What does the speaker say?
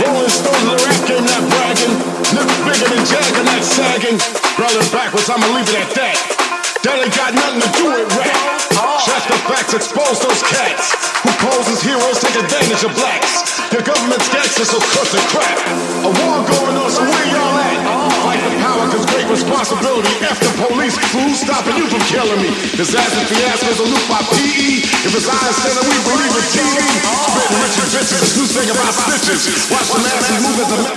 Rolling stones in the rap game, not bragging. Lips bigger than Jagger, not sagging. Rolling backwards, I'ma leave it at that. That ain't got nothing to do with rap. Check the facts, expose those cats. Who pose as heroes, take advantage of blacks. Your government's gangsters, so cut the crap. A war going on, so where y'all at? Fight the power, cause great responsibility. F the police, fool, stopping you from killing me. Disaster fiasco's a loop by PE. If it's iron center, we believe in TV. Watch the masses move as a